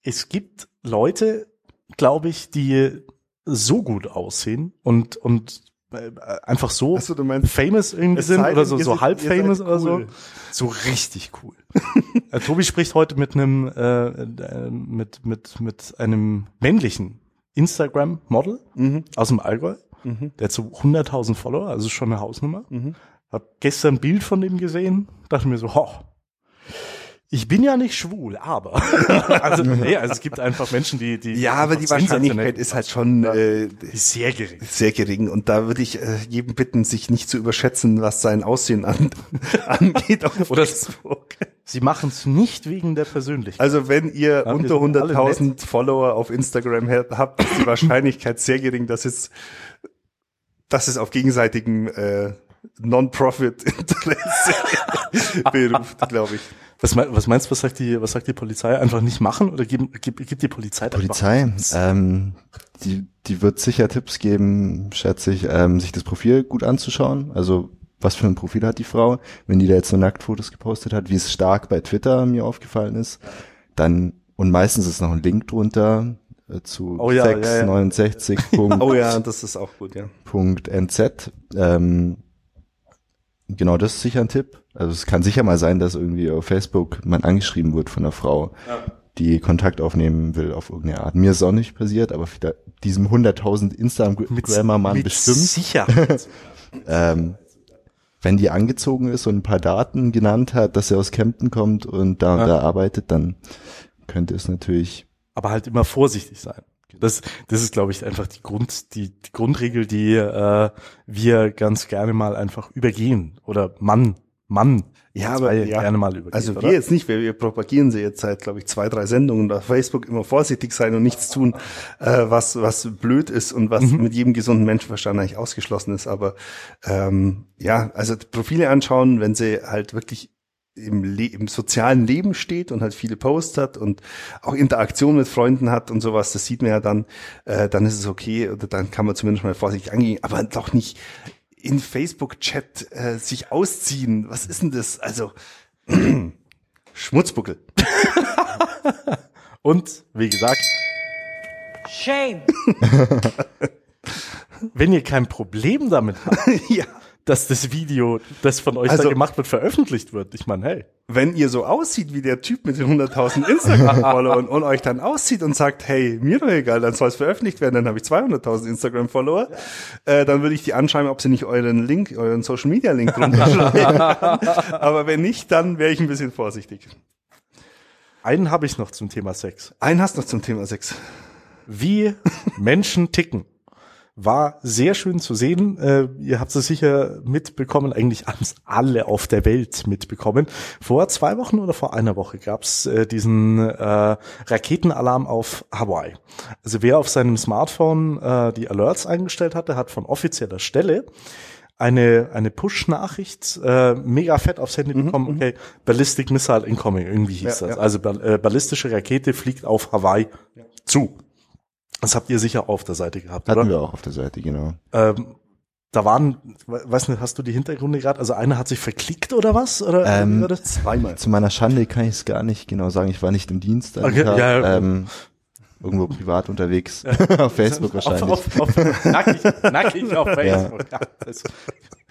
es gibt Leute, glaube ich, die so gut aussehen und und äh, einfach so Ach so, du meinst, famous irgendwie sind oder so so halb famous oder so cool. so richtig cool. äh, Tobi spricht heute mit einem äh, äh, mit mit mit einem männlichen Instagram Model Mhm. aus dem Allgäu. Mhm. Der hat so 100.000 Follower, also schon eine Hausnummer. Mhm. Hab gestern ein Bild von dem gesehen, dachte mir so, ho, ich bin ja nicht schwul, aber. also, nee, also es gibt einfach Menschen, die, die. Ja, aber die Wahrscheinlichkeit ist halt schon äh, sehr gering. sehr gering. Und da würde ich äh, jedem bitten, sich nicht zu überschätzen, was sein Aussehen an, angeht auf Oder- Facebook. Sie machen es nicht wegen der Persönlichkeit. Also wenn ihr wir unter sind alle 100.000 Follower auf Instagram ha- habt, ist die Wahrscheinlichkeit sehr gering, dass es, dass es auf gegenseitigem äh, Non-Profit-Interesse beruft, glaube ich. Was, mein, was meinst du, was sagt die, was sagt die Polizei? Einfach nicht machen oder gibt, gibt, gibt die Polizei da Polizei, ähm, die, die wird sicher Tipps geben, schätze ich, ähm, sich das Profil gut anzuschauen. Also was für ein Profil hat die Frau? Wenn die da jetzt so Nacktfotos gepostet hat, wie es stark bei Twitter mir aufgefallen ist, dann und meistens ist noch ein Link drunter äh, zu Oh ja, ja, ja. 669. Oh ja, das ist auch gut, ja. .nz. Ähm, genau, das ist sicher ein Tipp. Also es kann sicher mal sein, dass irgendwie auf Facebook man angeschrieben wird von einer Frau, die Kontakt aufnehmen will auf irgendeine Art. Mir ist auch nicht passiert, aber vielleicht diesem 100.000 Instagrammer-Mann bestimmt. Sicherheit. Ähm, wenn die angezogen ist und ein paar Daten genannt hat, dass er aus Kempten kommt und da und Ja. da arbeitet, dann könnte es natürlich aber halt immer vorsichtig sein. Das, das ist, glaube ich, einfach die Grund, die, die Grundregel, die äh, wir ganz gerne mal einfach übergehen oder Mann, Mann, Ja, aber ja. gerne mal übergehen. Also oder? wir jetzt nicht, weil wir propagieren sie jetzt seit, glaube ich, zwei, drei Sendungen auf Facebook immer vorsichtig sein und nichts tun, äh, was, was blöd ist und was mit jedem gesunden Menschenverstand eigentlich ausgeschlossen ist. Aber ähm, ja, also Profile anschauen, wenn sie halt wirklich im, Le im sozialen Leben steht und halt viele Posts hat und auch Interaktion mit Freunden hat und sowas, das sieht man ja dann, äh, dann ist es okay oder dann kann man zumindest mal vorsichtig angehen, aber doch nicht in Facebook-Chat äh, sich ausziehen. Was ist denn das? Also Schmutzbuckel. Und wie gesagt, Shame. wenn ihr kein Problem damit habt, ja. Dass das Video, das von euch Also- da gemacht wird, veröffentlicht wird, ich meine, hey, Wenn ihr so aussieht wie der Typ mit den 100.000 Instagram-Followern und euch dann aussieht und sagt, hey, mir doch egal, dann soll es veröffentlicht werden, dann habe ich 200.000 Instagram-Follower, äh, dann würde ich die anschreiben, ob sie nicht euren Link, euren Social-Media-Link drunter schreiben. Aber wenn nicht, dann wäre ich ein bisschen vorsichtig. einen habe ich noch zum Thema Sex. Einen hast du noch zum Thema Sex. Wie Menschen ticken. War sehr schön zu sehen. Äh, ihr habt es sicher mitbekommen, eigentlich haben es alle auf der Welt mitbekommen. Vor zwei Wochen oder vor einer Woche gab es äh, diesen äh, Raketenalarm auf Hawaii. Also wer auf seinem Smartphone äh, die Alerts eingestellt hatte, hat von offizieller Stelle eine, eine Push-Nachricht äh, mega fett aufs Handy bekommen, okay, Ballistic Missile Incoming, irgendwie hieß Ja, das. ja. Also ball äh, ballistische Rakete fliegt auf Hawaii zu. Das habt ihr sicher auf der Seite gehabt, hatten oder? wir auch auf der Seite, genau. Ähm, da waren, we- weiß nicht, hast du die Hintergründe gerade? Also einer hat sich verklickt oder was? Oder Ähm, das? Zweimal. Zu meiner Schande kann ich es gar nicht genau sagen. Ich war nicht im Dienst. Okay, Tag. ja, ja. ähm, irgendwo privat unterwegs. auf Facebook wahrscheinlich. Auf, auf, auf, nackig, nackig auf Facebook. Ja.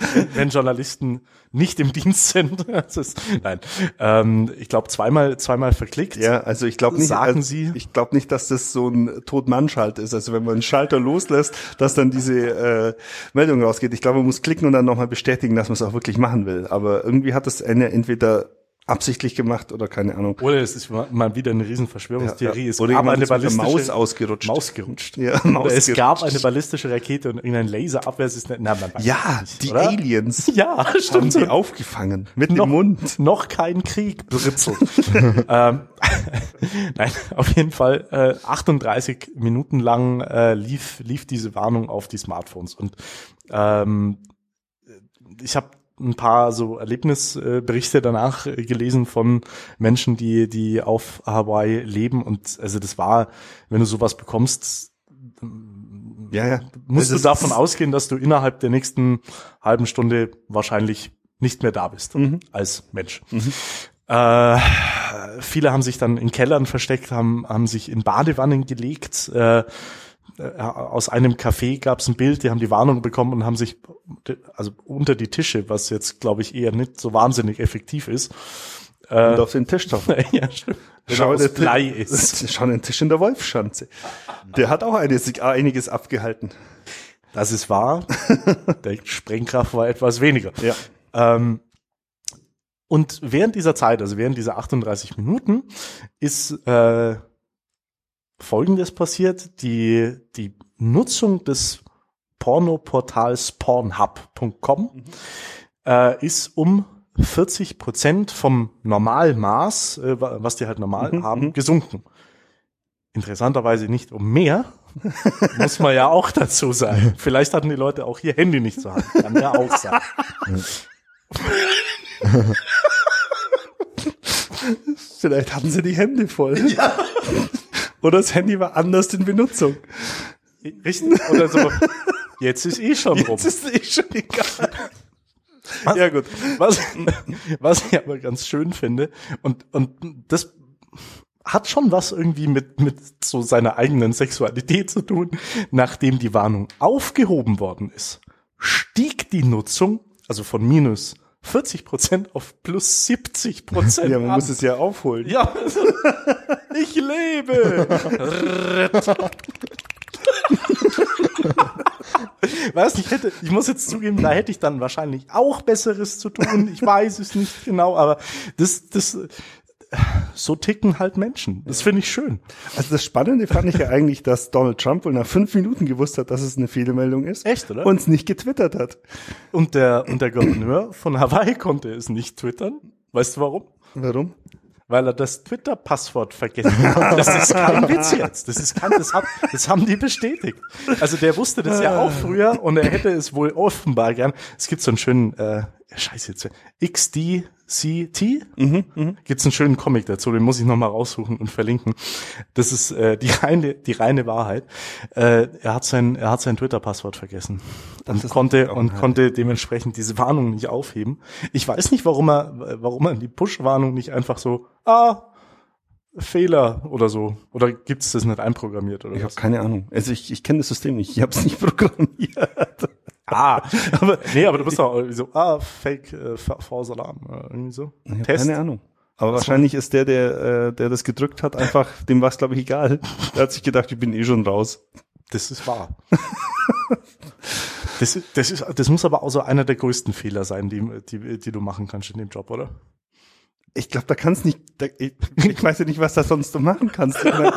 wenn, Journalisten nicht im Dienst sind. Ist, nein, ähm, ich glaube zweimal, zweimal verklickt. Ja, also ich glaube nicht, Sagen also Sie? ich glaube nicht, dass das so ein Tod-Mann-Schalt ist. Also wenn man einen Schalter loslässt, dass dann diese äh, Meldung rausgeht. Ich glaube, man muss klicken und dann nochmal bestätigen, dass man es auch wirklich machen will. Aber irgendwie hat das eine entweder absichtlich gemacht oder keine Ahnung. Oder es ist mal- wieder eine riesen Verschwörungstheorie. Es Oder gab eine ballistische Maus ausgerutscht. Maus gerutscht. Ja, Oder Maus es gerutscht. gab eine ballistische Rakete und irgendein Laserabwehrsystem. Na, man Ja, es nicht, die oder? Aliens Ja, haben stimmt. sie aufgefangen mit noch, dem Mund. noch kein Krieg, Britzel. ähm, nein, auf jeden Fall äh, 38 Minuten lang äh, lief, lief diese Warnung auf die Smartphones. Und ähm, ich habe ein paar so Erlebnisberichte danach äh, gelesen von Menschen, die, die auf Hawaii leben. Und also das war, wenn du sowas bekommst, Ja, ja. musst Es du ist- davon ausgehen, dass du innerhalb der nächsten halben Stunde wahrscheinlich nicht mehr da bist Mhm. als Mensch. Äh, viele haben sich dann in Kellern versteckt, haben, haben sich in Badewannen gelegt. Äh, äh, aus einem Café gab es ein Bild, die haben die Warnung bekommen und haben sich also unter die Tische, was jetzt glaube ich eher nicht so wahnsinnig effektiv ist. Und auf den Tisch drauf. ja, Schau, der Blei ist. Schau den Tisch in der Wolfschanze. Der hat auch einiges, einiges abgehalten. Das ist wahr. Der Sprengkraft war etwas weniger. Ja. Ähm, und während dieser Zeit, also während dieser 38 Minuten, ist äh, Folgendes passiert. Die, die Nutzung des Pornoportals pornhub.com äh, ist um 40 Prozent vom Normalmaß, äh, wa- was die halt normal haben, gesunken. Interessanterweise nicht um mehr, muss man ja auch dazu sagen. Vielleicht hatten die Leute auch ihr Handy nicht zur Hand. Kann ja auch sein. Vielleicht hatten sie die Hände voll. Ja. Oder das Handy war anders in Benutzung. Richtig? Oder so. Jetzt ist eh schon rum. Jetzt ist eh schon egal. Was, Ja, gut. Was, was ich aber ganz schön finde, und, und das hat schon was irgendwie mit, mit so seiner eigenen Sexualität zu tun. Nachdem die Warnung aufgehoben worden ist, stieg die Nutzung, also von minus 40 Prozent auf plus 70 Prozent. Ja, man muss es ja aufholen. Ja, ich lebe. Weiß nicht, hätte, ich muss jetzt zugeben, da hätte ich dann wahrscheinlich auch Besseres zu tun. Ich weiß es nicht genau, aber das, das, so ticken halt Menschen. Das finde ich schön. Also das Spannende fand ich ja eigentlich, dass Donald Trump wohl nach fünf Minuten gewusst hat, dass es eine Fehlermeldung ist. Echt, oder? Und es nicht getwittert hat. Und der, und der Gouverneur von Hawaii konnte es nicht twittern. Weißt du warum? Warum? Weil er das Twitter-Passwort vergessen hat. Das ist kein Witz jetzt. Das ist kein, das, hat, das haben die bestätigt. Also der wusste das ja auch früher und er hätte es wohl offenbar gern. Es gibt so einen schönen, äh, scheiße jetzt, XDCT? Mhm, Gibt's einen schönen Comic dazu, den muss ich nochmal raussuchen und verlinken. Das ist äh, die reine, die reine Wahrheit. Äh, er hat sein, er hat sein Twitter-Passwort vergessen und konnte und konnte dementsprechend diese Warnung nicht aufheben. Ich weiß nicht, warum er, warum er die Push-Warnung nicht einfach so, ah, Fehler oder so. Oder gibt's das nicht einprogrammiert oder Ich habe keine Ahnung. Also ich, ich kenne das System nicht. Ich habe es nicht programmiert. Ah, aber nee, aber du bist doch irgendwie so, ah, Fake äh, Alarm, äh, irgendwie so. Ich Test. keine Ahnung. Aber wahrscheinlich ist der, der, äh, der das gedrückt hat, einfach, dem war es, glaube ich, egal. Der hat sich gedacht, ich bin eh schon raus. Das ist wahr. das, ist- das, ist, das muss aber auch so einer der größten Fehler sein, die, die, die du machen kannst in dem Job, oder? Ich glaube, da kannst nicht, da, ich, ich weiß ja nicht, was da sonst du machen kannst. Ich mein,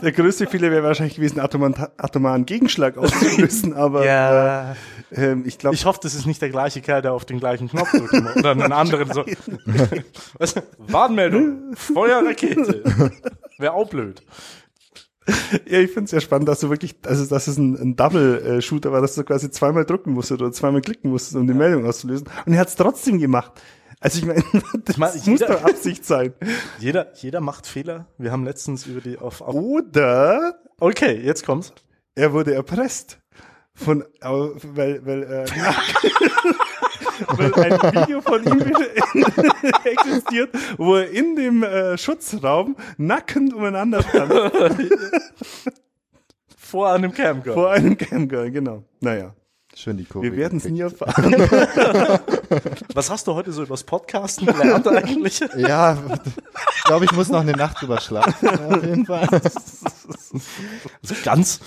der größte Fehler wäre wahrscheinlich gewesen, atomaren, atomaren Gegenschlag auszulösen, aber Ja. ähm, ich glaube, Ich hoffe, das ist nicht der gleiche Kerl, der auf den gleichen Knopf drückt oder einen anderen so. Warnmeldung, Feuerrakete. Wäre auch blöd. ja, ich finde es sehr spannend, dass du wirklich, also dass es ein, ein Double-Shooter war, dass du quasi zweimal drücken musstest oder zweimal klicken musstest, um die Meldung auszulösen. Und er hat es trotzdem gemacht. Also ich meine, das mein, muss jeder- doch Absicht sein. Jeder, jeder macht Fehler. Wir haben letztens über die auf, auf Oder Okay, jetzt kommt's. er wurde erpresst von, weil, weil, äh, weil ein Video von ihm existiert, wo er in dem äh, Schutzraum nackend umeinander stand Vor einem Camgirl. vor einem Camgirl, genau. Naja, Schön die Kurve. wir werden es nie erfahren. Was hast du heute so übers Podcasten gelernt eigentlich? Ja, ich glaube, ich muss noch eine Nacht drüber schlafen. Auf jeden Fall. Also ganz,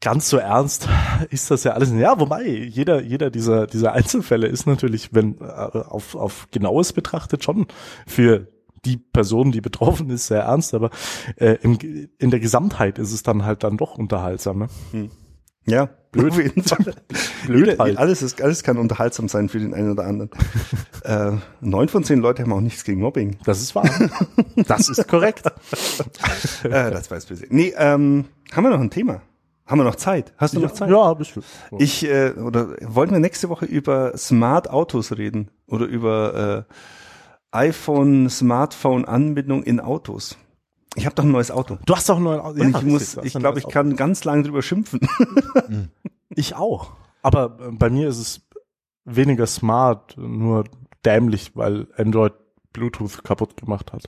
ganz so ernst ist das ja alles. Ja, wobei jeder, jeder dieser, dieser Einzelfälle ist natürlich, wenn äh, auf, auf genaues betrachtet schon für die Person, die betroffen ist, sehr ernst, aber äh, im, in der Gesamtheit ist es dann halt dann doch unterhaltsam. Ne? Ja, blöd. Auf jeden Fall. Blöd Jeder- halt. Alles, ist, alles kann unterhaltsam sein für den einen oder anderen. äh, neun von zehn Leute haben auch nichts gegen Mobbing. Das ist wahr. Das ist korrekt. äh, das weiß ich. Nee, ähm, haben wir noch ein Thema? Haben wir noch Zeit? Hast du noch Zeit? Ja, bist du. Ich, äh, oder wollten wir nächste Woche über Smart Autos reden? Oder über äh, iPhone, Smartphone-Anbindung in Autos? Ich habe doch ein neues Auto. Du hast doch ein Und ich muss, ich glaube, ich kann ganz lange drüber schimpfen. Ich auch. Aber äh, bei mir ist es weniger smart, nur dämlich, weil Android Bluetooth kaputt gemacht hat.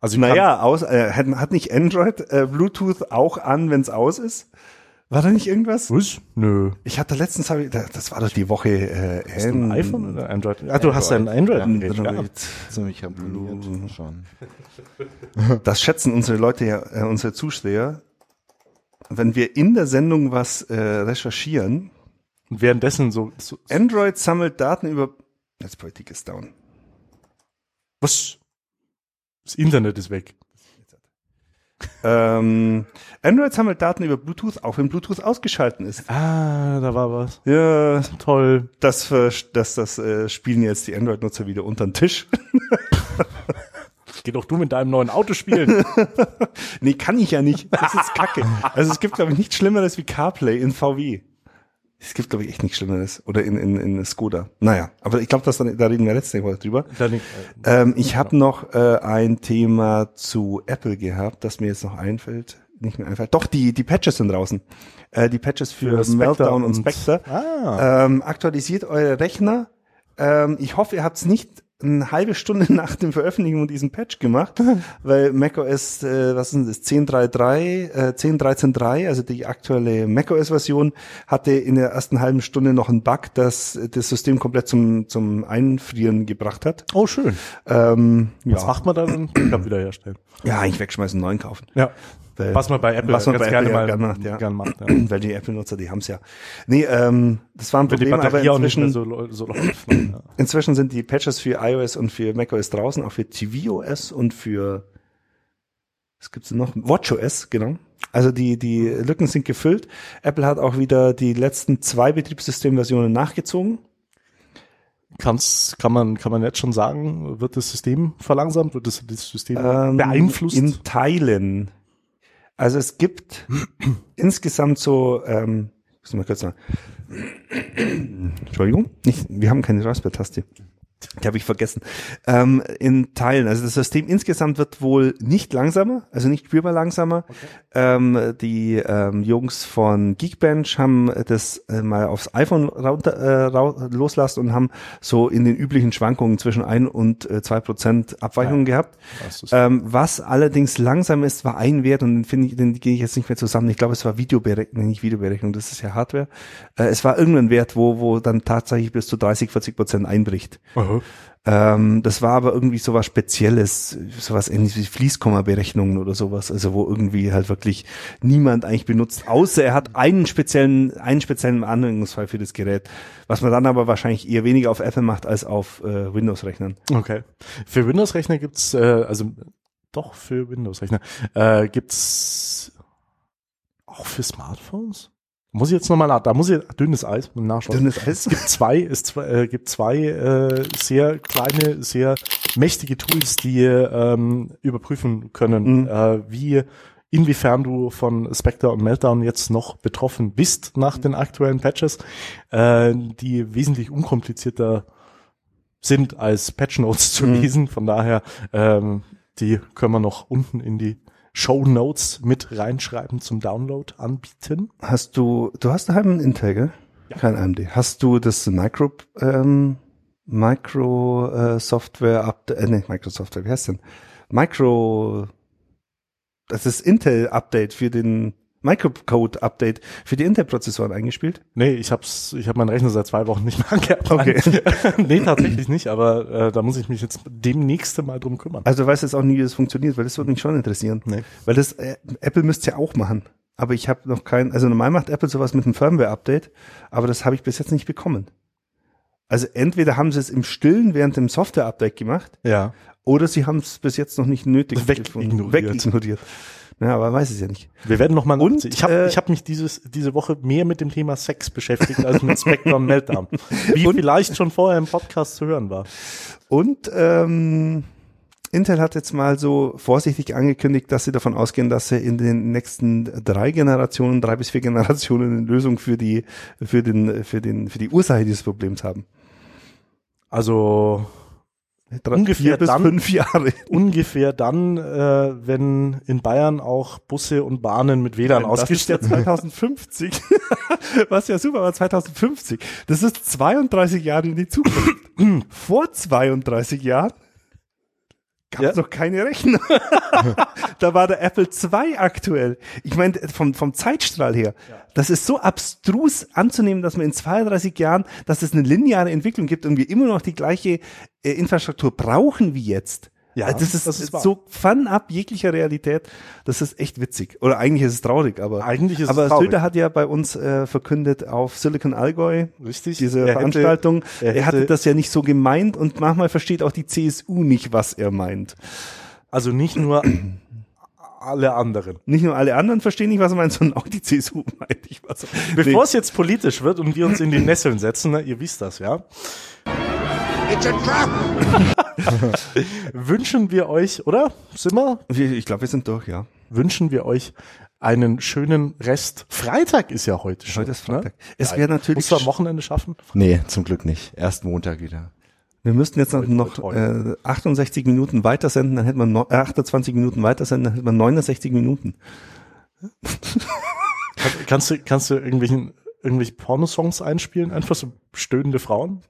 Also Naja, aus, äh, hat, hat nicht Android äh, Bluetooth auch an, wenn es aus ist? War da nicht irgendwas? Was? Nö. Ich hatte letztens, hab ich, das war doch die Woche äh, Hast du ein iPhone oder Android? Ah, du hast ein Android-Gerät. Ja. So, ich habe abonniert schon. Das schätzen unsere Leute ja, äh, unsere Zusteher. Wenn wir in der Sendung was äh, recherchieren, Und währenddessen so, so Android sammelt Daten über. Netzpolitik ist down. was? Das Internet ist weg. Ähm, Android sammelt Daten über Bluetooth, auch wenn Bluetooth ausgeschalten ist. Ah, da war was. Ja, Toll. das, das, das äh, spielen jetzt die Android-Nutzer wieder unter den Tisch. Geh doch du mit deinem neuen Auto spielen. nee, kann ich ja nicht. Das ist Kacke. Also es gibt, glaube ich, nichts Schlimmeres wie CarPlay in VW. Es gibt, glaube ich, echt nichts Schlimmeres. Oder in, in, in Skoda. Naja, aber ich glaube, da, reden wir letzte Woche drüber. Dann, äh, Ähm, ich habe noch äh, ein Thema zu Apple gehabt, das mir jetzt noch einfällt. Nicht mehr einfällt. Doch, die, die Patches sind draußen. Äh, die Patches für, Für Meltdown und und- Spectre. Ah. Ähm, aktualisiert eure Rechner. Ähm, ich hoffe, ihr habt es nicht eine halbe Stunde nach dem Veröffentlichung diesen Patch gemacht, weil macOS, äh, was ist das, 10.3.3, äh, 10.13.3, also die aktuelle macOS-Version, hatte in der ersten halben Stunde noch einen Bug, das das System komplett zum, zum Einfrieren gebracht hat. oh, schön. Ähm, Was ja. macht man dann? Backup wiederherstellen. ja, eigentlich wegschmeißen, einen neuen kaufen. Ja. Weil- Was man bei Apple was man ganz bei gerne Apple mal gern macht, ja. gern macht. Ja. Weil die Apple-Nutzer, die haben's ja. Nee, ähm, das war ein Wenn die Problem, aber inzwischen, so, so läuft. ne? Ja. inzwischen sind die Patches für iOS und für macOS draußen, auch für tvOS und für, was gibt's denn noch? WatchOS, genau. Also die, die Lücken sind gefüllt. Apple hat auch wieder die letzten zwei Betriebssystemversionen nachgezogen. Kann's, kann man, kann man jetzt schon sagen, wird das System verlangsamt, wird das, das System Ähm, beeinflusst? In Teilen. Also es gibt insgesamt so, ähm, ich muss mal kurz mal. Entschuldigung, nicht, wir haben keine Raspberry-Taste. Die habe ich vergessen. Ähm, in Teilen. Also das System insgesamt wird wohl nicht langsamer, also nicht spürbar langsamer. Ähm, die ähm, Jungs von Geekbench haben das äh, mal aufs iPhone runter, äh, loslassen und haben so in den üblichen Schwankungen zwischen ein und äh, zwei Prozent Abweichungen gehabt. Das ist- Ähm, was allerdings langsam ist, war ein Wert und den finde ich, den gehe ich jetzt nicht mehr zusammen. Ich glaube, es war Videoberechnung, nicht Videoberechnung, das ist ja Hardware. Äh, es war irgendein Wert, wo, wo dann tatsächlich bis zu 30, 40 Prozent einbricht. Aha. Ähm, das war aber irgendwie sowas Spezielles, sowas ähnliches wie Fließkomma-Berechnungen oder sowas, also wo irgendwie halt wirklich niemand eigentlich benutzt, außer er hat einen speziellen, einen speziellen Anwendungsfall für das Gerät, was man dann aber wahrscheinlich eher weniger auf Apple macht als auf äh, Windows-Rechnern. Okay. Für Windows-Rechner gibt's, äh, also doch für Windows-Rechner äh, gibt's auch für Smartphones. Muss ich jetzt nochmal nach, da muss ich dünnes Eis nachschauen. Dünnes Eis? Es gibt zwei, es zwei, äh, gibt zwei äh, sehr kleine, sehr mächtige Tools, die ähm, überprüfen können, Mhm. äh, wie inwiefern du von Spectre und Meltdown jetzt noch betroffen bist nach den aktuellen Patches, äh, die wesentlich unkomplizierter sind als Patch Notes zu Mhm. lesen. Von daher, ähm, die können wir noch unten in die Show Notes mit reinschreiben zum Download anbieten. Hast du, du hast daheim einen Intel, gell? Kein AMD. Hast du das Micro, ähm, Micro äh, Software Update, äh, nee, Microsoftware, wie heißt denn? Micro, das ist Intel Update für den Microcode Update für die Intel-Prozessoren eingespielt? Nee, ich hab's, ich habe meinen Rechner seit zwei Wochen nicht mehr angehabt. Okay. nee, tatsächlich nicht, aber äh, da muss ich mich jetzt demnächst mal drum kümmern. Also du weißt jetzt auch nie, wie das funktioniert, weil das würde mich schon interessieren. Nee. Weil das, äh, Apple müsste ja auch machen. Aber ich habe noch kein, also normal macht Apple sowas mit einem Firmware-Update, aber das habe ich bis jetzt nicht bekommen. Also entweder haben sie es im Stillen während dem Software-Update gemacht, Ja. oder sie haben es bis jetzt noch nicht nötig Wegignoriert. Wegignoriert. Ja, aber man weiß es ja nicht. Wir werden noch mal Und, ich habe äh, ich hab mich dieses diese Woche mehr mit dem Thema Sex beschäftigt als mit Spectre und Meltdown. Wie Und- vielleicht schon vorher im Podcast zu hören war. Und ähm, Intel hat jetzt mal so vorsichtig angekündigt, dass sie davon ausgehen, dass sie in den nächsten drei Generationen, drei bis vier Generationen eine Lösung für die, für den, für den, für die Ursache dieses Problems haben. Also Drei, Ungefähr vier bis dann- fünf Jahre. ungefähr dann, äh, wenn in Bayern auch Busse und Bahnen mit WLAN Das ist ja ausgestattet sind. 2050. Was ja super, aber 2050. Das ist 32 Jahre in die Zukunft. Vor 32 Jahren gab Ja. es noch keine Rechner. da war der Apple II aktuell. Ich meine, vom, vom Zeitstrahl her, das ist so abstrus anzunehmen, dass man in 32 Jahren, dass es eine lineare Entwicklung gibt und wir immer noch die gleiche äh, Infrastruktur brauchen wie jetzt. Ja, Also das ist, das ist so fernab jeglicher Realität. Das ist echt witzig. Oder eigentlich ist es traurig, aber Eigentlich ist es aber traurig. Söder hat ja bei uns äh, verkündet auf Silicon Allgäu Richtig. diese Er hätte- Veranstaltung. er er, hatte hätte- das ja nicht so gemeint und manchmal versteht auch die CSU nicht, was er meint. Also nicht nur alle anderen. Nicht nur alle anderen verstehen nicht, was er meint, sondern auch die CSU meint nicht, was er Bevor es jetzt politisch wird und wir uns in die Nesseln setzen, ne, ihr wisst das, ja, It's a trap! wünschen wir euch, oder? Sind wir? Ich glaube, wir sind durch, ja. Wünschen wir euch einen schönen Rest. Freitag ist ja heute schon. Heute ist Freitag. Ne? Es Ja, wäre natürlich Musst du am Wochenende schaffen? Nee, zum Glück nicht. Erst Montag wieder. Wir müssten jetzt noch, toi, noch toi. äh, 68 Minuten weitersenden, dann hätten wir no, äh, 28 Minuten weitersenden, dann hätten wir 69 Minuten. Kann, kannst du, kannst du irgendwelchen, irgendwelche Pornosongs einspielen? Einfach so stöhnende Frauen?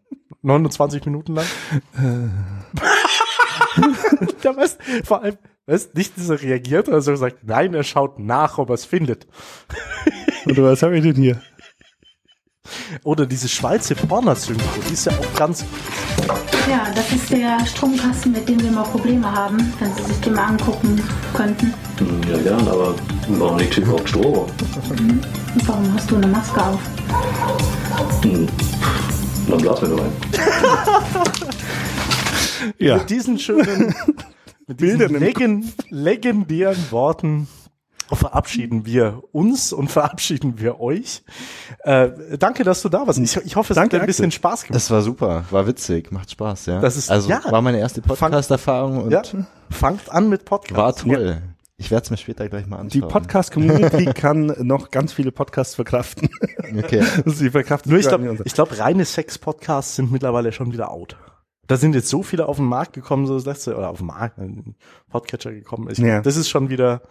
29 Minuten lang? Der weißt, vor allem, weißt, nicht dieser reagiert oder so sagt, nein, er schaut nach, ob er es findet. Oder was habe ich denn hier? Oder diese Schweizer Pornosynchro, die ist ja auch ganz, Ja, das ist der Stromkasten, mit dem wir mal Probleme haben, wenn Sie sich den mal angucken könnten. Ja, gern, aber warum liegt hier überhaupt Strom? Und warum hast du eine Maske auf? Dann blasen wir nur rein. Ja. mit diesen schönen, mit diesen Bildern im legen, legendären Worten verabschieden wir uns und verabschieden wir euch. Äh, danke, dass du da warst. Ich, ich hoffe, es Danke, hat dir ein bisschen Axel. Spaß gemacht. Das war super, war witzig, macht Spaß, ja. Das ist- also ja. war meine erste Podcast-Erfahrung und Ja, fangt an mit Podcast. war toll. Ich werde es mir später gleich mal Die anschauen. Podcast-Community kann noch ganz viele Podcasts verkraften. Okay. Sie verkraften Nur ich glaube, glaub, reine Sex-Podcasts sind mittlerweile schon wieder out. Da sind jetzt so viele auf den Markt gekommen, so das letzte, oder auf den Markt, Podcatcher gekommen. Ich, Ja. Das ist schon wieder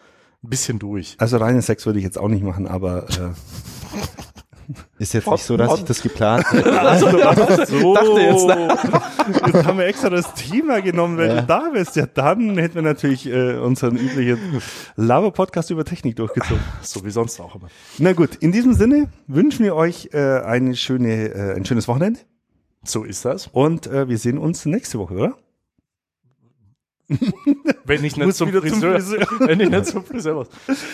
ein bisschen durch. Also reine Sex würde ich jetzt auch nicht machen, aber äh, Ist jetzt nicht so, dass ich das geplant hätte. also, so, dachte jetzt, jetzt haben wir extra das Thema genommen, wenn Ja. du da bist. Ja, dann hätten wir natürlich äh, unseren üblichen Lava-Podcast über Technik durchgezogen. So wie sonst auch immer. Na gut, in diesem Sinne wünschen wir euch äh, eine schöne, äh, ein schönes Wochenende So ist das. und äh, wir sehen uns nächste Woche, oder? Wenn ich nicht zum wieder zum Friseur, Friseur. wenn ich nicht zum Friseur muss.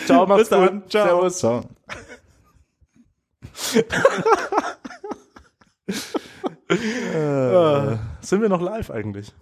Ciao, macht's gut. Ciao. Servus. So. Äh, sind wir noch live eigentlich?